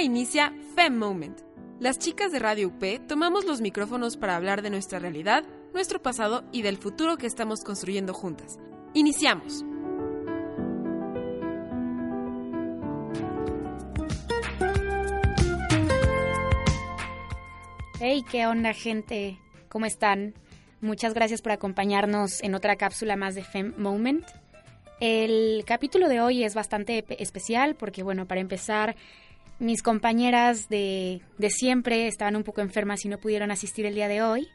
Inicia Fem Moment. Las chicas de Radio UP tomamos los micrófonos para hablar de nuestra realidad, nuestro pasado y del futuro que estamos construyendo juntas. Iniciamos. Hey, ¿qué onda gente? ¿Cómo están? Muchas gracias por acompañarnos en otra cápsula más de Fem Moment. El capítulo de hoy es bastante especial porque, bueno, para empezar, mis compañeras de, de siempre estaban un poco enfermas y no pudieron asistir el día de hoy.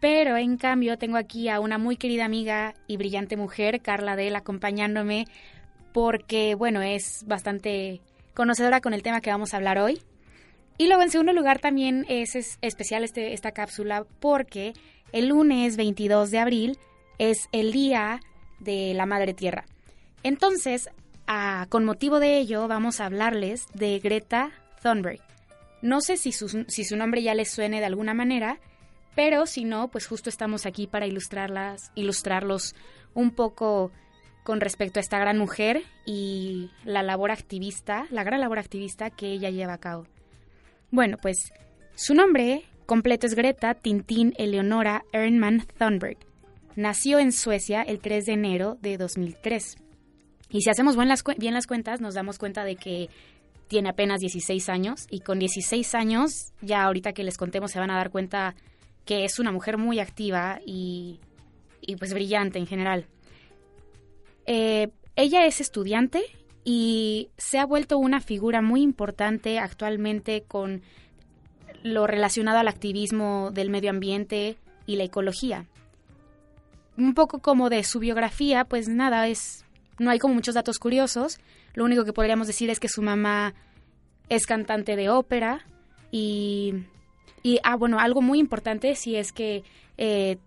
Pero en cambio tengo aquí a una muy querida amiga y brillante mujer, Carla Del, acompañándome porque, bueno, es bastante conocedora con el tema que vamos a hablar hoy. Y luego, en segundo lugar, también es, es especial este, esta cápsula porque el lunes 22 de abril es el Día de la Madre Tierra. Entonces, con motivo de ello, vamos a hablarles de Greta Thunberg. No sé si su, si su nombre ya les suene de alguna manera, pero si no, pues justo estamos aquí para ilustrarlas, ilustrarlos un poco con respecto a esta gran mujer y la labor activista, la gran labor activista que ella lleva a cabo. Bueno, pues su nombre completo es Greta Tintín Eleonora Ernman Thunberg. Nació en Suecia el 3 de enero de 2003. Y si hacemos bien las, cuentas, nos damos cuenta de que tiene apenas 16 años y con 16 años, ya ahorita que les contemos se van a dar cuenta que es una mujer muy activa y, y pues brillante en general. Eh, ella es estudiante y se ha vuelto una figura muy importante actualmente con lo relacionado al activismo del medio ambiente y la ecología. Un poco como de su biografía, pues nada, es no hay como muchos datos curiosos. Lo único que podríamos decir es que su mamá es cantante de ópera y, y ah, bueno, algo muy importante sí es que eh,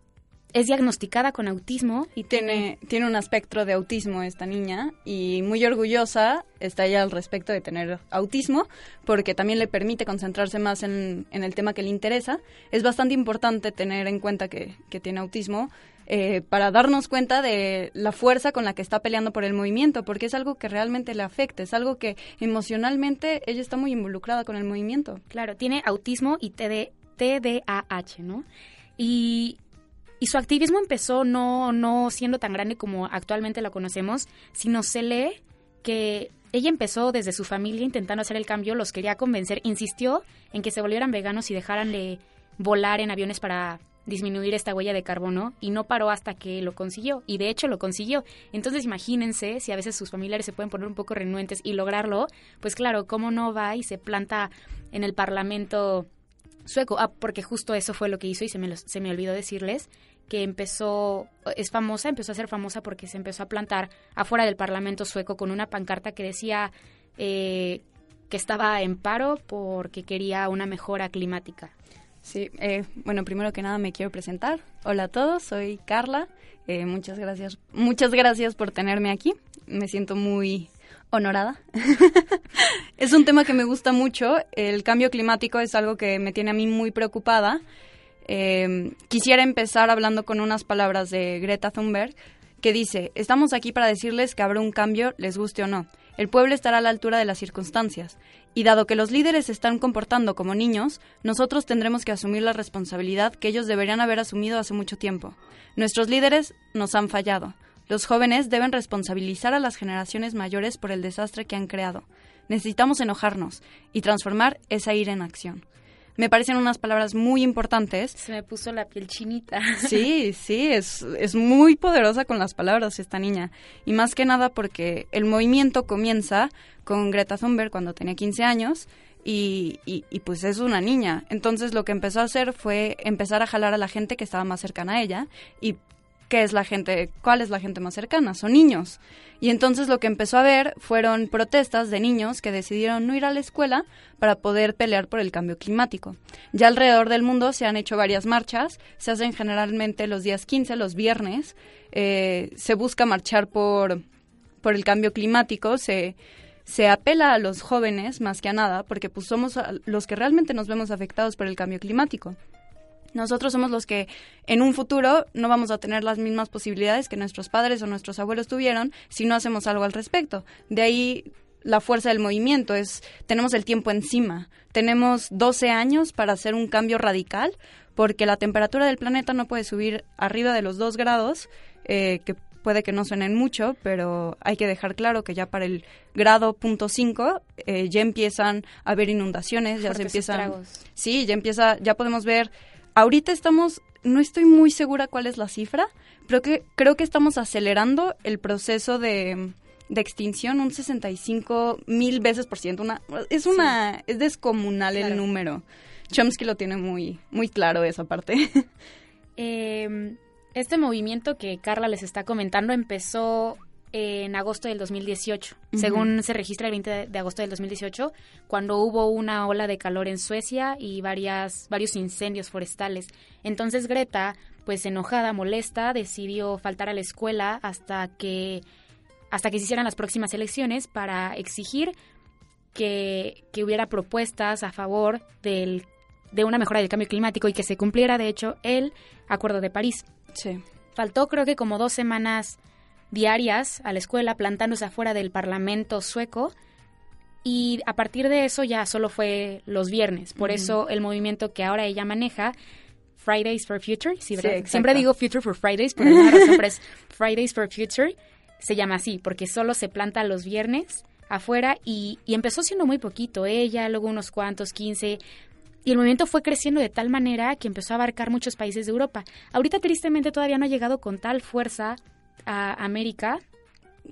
es diagnosticada con autismo y tiene, tiene un espectro de autismo esta niña y muy orgullosa está ella al respecto de tener autismo porque también le permite concentrarse más en, en el tema que le interesa. Es bastante importante tener en cuenta que, que tiene autismo eh, para darnos cuenta de la fuerza con la que está peleando por el movimiento, porque es algo que realmente le afecta, es algo que emocionalmente ella está muy involucrada con el movimiento. Claro, tiene autismo y TD, TDAH, ¿no? Y, y su activismo empezó no, no siendo tan grande como actualmente lo conocemos, sino se lee que ella empezó desde su familia intentando hacer el cambio, los quería convencer, insistió en que se volvieran veganos y dejaran de volar en aviones para disminuir esta huella de carbono y no paró hasta que lo consiguió y de hecho lo consiguió. Entonces imagínense si a veces sus familiares se pueden poner un poco renuentes y lograrlo, pues claro, cómo no va y se planta en el Parlamento sueco. Ah, porque justo eso fue lo que hizo y se me, se me olvidó decirles que empezó, es famosa, empezó a ser famosa porque se empezó a plantar afuera del Parlamento sueco con una pancarta que decía eh, que estaba en paro porque quería una mejora climática. Sí, eh, bueno, primero que nada me quiero presentar. Hola a todos, soy Carla. Eh, muchas gracias, muchas gracias por tenerme aquí. Me siento muy honorada. es un tema que me gusta mucho. El cambio climático es algo que me tiene a mí muy preocupada. Eh, quisiera empezar hablando con unas palabras de Greta Thunberg que dice, estamos aquí para decirles que habrá un cambio, les guste o no. El pueblo estará a la altura de las circunstancias. Y dado que los líderes se están comportando como niños, nosotros tendremos que asumir la responsabilidad que ellos deberían haber asumido hace mucho tiempo. Nuestros líderes nos han fallado. Los jóvenes deben responsabilizar a las generaciones mayores por el desastre que han creado. necesitamos enojarnos y transformar esa ira en acción. Me parecen unas palabras muy importantes. Se me puso la piel chinita. Sí, sí, es, es muy poderosa con las palabras esta niña. Y más que nada porque el movimiento comienza con Greta Thunberg cuando tenía 15 años y, y, y, pues es una niña. Entonces lo que empezó a hacer fue empezar a jalar a la gente que estaba más cercana a ella y ¿qué es la gente? ¿Cuál es la gente más cercana? Son niños. Y entonces lo que empezó a ver fueron protestas de niños que decidieron no ir a la escuela para poder pelear por el cambio climático. Ya alrededor del mundo se han hecho varias marchas, se hacen generalmente los días 15, los viernes, eh, se busca marchar por, por el cambio climático, se se apela a los jóvenes más que a nada, porque pues somos los que realmente nos vemos afectados por el cambio climático. Nosotros somos los que en un futuro no vamos a tener las mismas posibilidades que nuestros padres o nuestros abuelos tuvieron si no hacemos algo al respecto. De ahí la fuerza del movimiento es tenemos el tiempo encima. Tenemos 12 años para hacer un cambio radical porque la temperatura del planeta no puede subir arriba de los 2 grados, eh, que puede que no suenen mucho, pero hay que dejar claro que ya para el grado punto 5 eh, ya empiezan a haber inundaciones, ya se empiezan... Sí, ya empieza, ya podemos ver... Ahorita estamos, no estoy muy segura cuál es la cifra, pero que creo que estamos acelerando el proceso de, de extinción un 65 mil veces por ciento. Una, es una, es descomunal el número. Chomsky lo tiene muy, muy claro esa parte. eh, este movimiento que Carla les está comentando empezó en agosto del 2018, según se registra el 20 de agosto del 2018, cuando hubo una ola de calor en Suecia y varias, varios incendios forestales. Entonces Greta, pues enojada, molesta, decidió faltar a la escuela hasta que, hasta que se hicieran las próximas elecciones para exigir que, que hubiera propuestas a favor del, de una mejora del cambio climático y que se cumpliera, de hecho, el Acuerdo de París. Sí. Faltó creo que como dos semanas diarias a la escuela plantándose afuera del Parlamento sueco. Y a partir de eso ya solo fue los viernes. Por eso el movimiento que ahora ella maneja, Fridays for Future, siempre digo Future for Fridays, pero siempre es Fridays for Future, se llama así porque solo se planta los viernes afuera y, y empezó siendo muy poquito, ella, luego unos cuantos, 15, y el movimiento fue creciendo de tal manera que empezó a abarcar muchos países de Europa. Ahorita tristemente todavía no ha llegado con tal fuerza a América,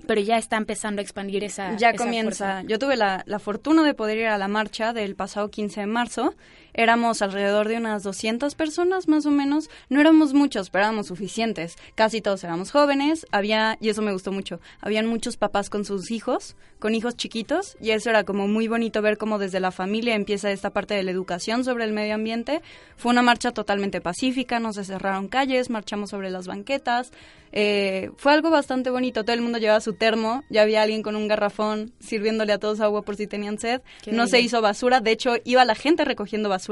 pero ya está empezando a expandir esa. Ya comienza. Yo tuve la, la, fortuna de poder ir a la marcha del pasado 15 de marzo éramos alrededor de unas 200 personas más o menos. No éramos muchos, pero éramos suficientes. Casi todos éramos jóvenes. Había, y eso me gustó mucho, habían muchos papás con sus hijos, con hijos chiquitos, y eso era como muy bonito ver cómo desde la familia empieza esta parte de la educación sobre el medio ambiente. Fue una marcha totalmente pacífica, no se cerraron calles, marchamos sobre las banquetas. Eh, fue algo bastante bonito. Todo el mundo llevaba su termo, ya había alguien con un garrafón sirviéndole a todos agua por si tenían sed. no se hizo basura, de hecho iba la gente recogiendo basura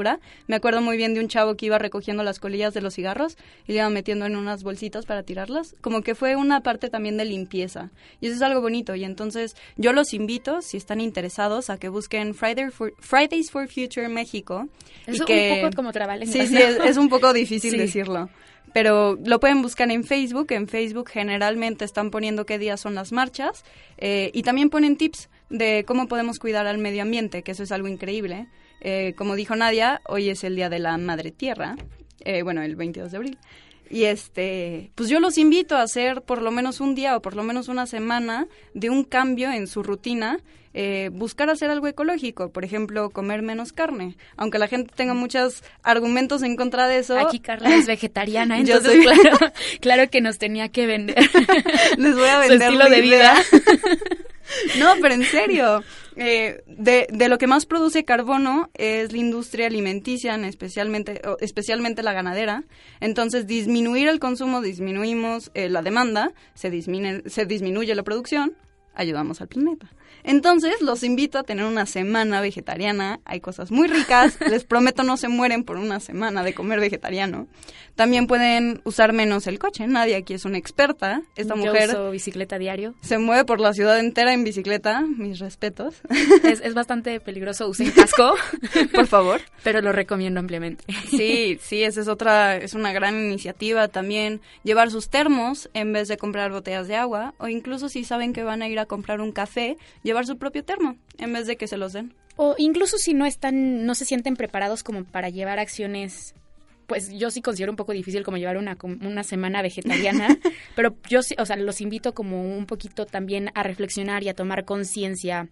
me acuerdo muy bien de un chavo que iba recogiendo las colillas de los cigarros y le iba metiendo en unas bolsitas para tirarlas. Como que fue una parte también de limpieza. Y eso es algo bonito. Y entonces yo los invito, si están interesados, a que busquen Friday for, Fridays for Future México. Es que, un poco como trabajo. Sí, sí, es, un poco difícil decirlo pero lo pueden buscar en Facebook. En Facebook generalmente están poniendo qué días son las marchas eh, y también ponen tips de cómo podemos cuidar al medio ambiente, que eso es algo increíble. Eh, como dijo Nadia, hoy es el Día de la Madre Tierra, eh, bueno, el 22 de abril. Y este, pues yo los invito a hacer por lo menos un día o por lo menos una semana de un cambio en su rutina, eh, buscar hacer algo ecológico, por ejemplo, comer menos carne. Aunque la gente tenga muchos argumentos en contra de eso. Aquí Carla es vegetariana, entonces claro, claro que nos tenía que vender. Les voy a vender su estilo de vida. No, pero en serio. Eh, de, de, lo que más produce carbono es la industria alimenticia, especialmente, especialmente la ganadera. Entonces, disminuir el consumo, disminuimos eh, la demanda, se se disminuye la producción, ayudamos al planeta. Entonces, los invito a tener una semana vegetariana. Hay cosas muy ricas. Les prometo no se mueren por una semana de comer vegetariano. También pueden usar menos el coche. Nadie aquí es una experta. Esta Yo mujer uso bicicleta diario. se mueve por la ciudad entera en bicicleta. Mis respetos. Es, es bastante peligroso. Usen casco, por favor. Pero lo recomiendo ampliamente. Sí, sí, esa es otra, es una gran iniciativa también. Llevar sus termos en vez de comprar botellas de agua. O incluso si saben que van a ir a comprar un café, llevar su propio termo en vez de que se los den. O incluso si no están, no se sienten preparados como para llevar acciones pues yo sí considero un poco difícil como llevar una, una semana vegetariana, pero yo sí, o sea, los invito como un poquito también a reflexionar y a tomar conciencia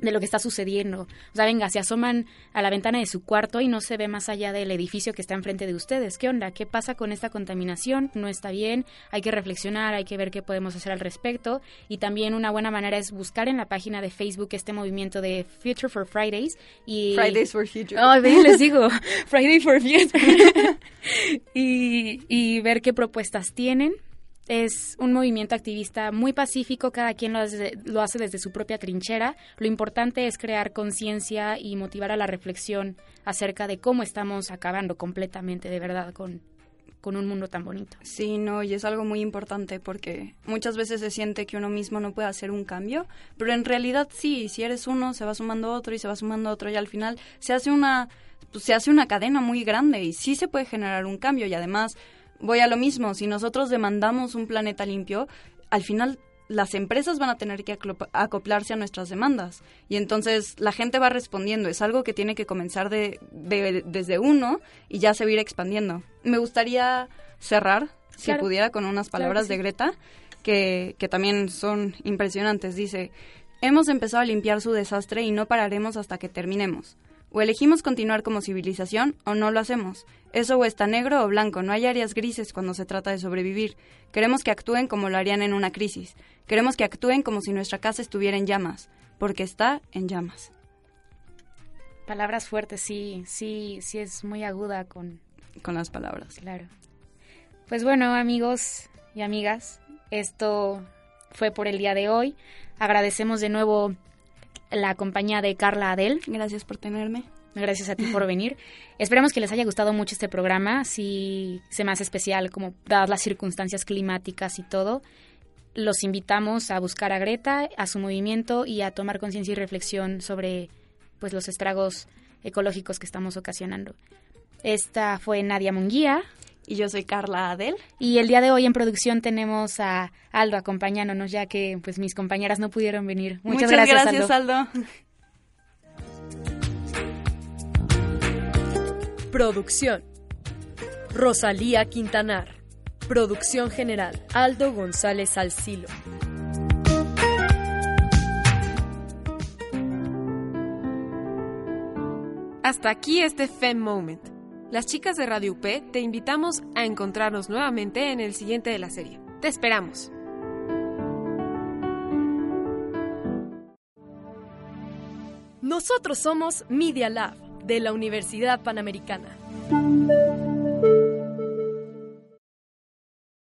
de lo que está sucediendo. O sea, venga, se asoman a la ventana de su cuarto y no se ve más allá del edificio que está enfrente de ustedes. ¿Qué onda? ¿Qué pasa con esta contaminación? No está bien, hay que reflexionar, hay que ver qué podemos hacer al respecto. Y también una buena manera es buscar en la página de Facebook este movimiento de Future for Fridays. Y... Fridays for Future. Oh, les digo, Friday for Future. y, y ver qué propuestas tienen es un movimiento activista muy pacífico, cada quien lo hace, lo hace desde su propia trinchera. Lo importante es crear conciencia y motivar a la reflexión acerca de cómo estamos acabando completamente de verdad con, con un mundo tan bonito. Sí, no, y es algo muy importante porque muchas veces se siente que uno mismo no puede hacer un cambio, pero en realidad sí, si eres uno, se va sumando otro y se va sumando otro y al final se hace una pues, se hace una cadena muy grande y sí se puede generar un cambio y además voy a lo mismo, si nosotros demandamos un planeta limpio, al final las empresas van a tener que acoplarse a nuestras demandas y entonces la gente va respondiendo. Es algo que tiene que comenzar de, desde uno y ya se va a ir expandiendo. Me gustaría cerrar, si pudiera, con unas palabras de Greta que, que también son impresionantes. Dice, hemos empezado a limpiar su desastre y no pararemos hasta que terminemos. O elegimos continuar como civilización o no lo hacemos. Eso o está negro o blanco, no hay áreas grises cuando se trata de sobrevivir. Queremos que actúen como lo harían en una crisis. Queremos que actúen como si nuestra casa estuviera en llamas, porque está en llamas. Palabras fuertes, sí, sí, sí es muy aguda con... Con las palabras. Claro. Pues bueno, amigos y amigas, esto fue por el día de hoy. Agradecemos de nuevo la compañía de Carla Adel. Gracias por tenerme. Gracias a ti por venir. Esperamos que les haya gustado mucho este programa. Si se me hace especial, como dadas las circunstancias climáticas y todo, los invitamos a buscar a Greta, a su movimiento y a tomar conciencia y reflexión sobre pues los estragos ecológicos que estamos ocasionando. Esta fue Nadia Munguía. Y yo soy Carla Adel. Y el día de hoy en producción tenemos a Aldo acompañándonos, ya que pues mis compañeras no pudieron venir. Muchas, gracias, Aldo. Producción. Rosalía Quintanar. Producción general. Aldo González Alcilo. Hasta aquí este Fem Moment. Las chicas de Radio UP te invitamos a encontrarnos nuevamente en el siguiente de la serie. Te esperamos. Nosotros somos Media Lab de la Universidad Panamericana.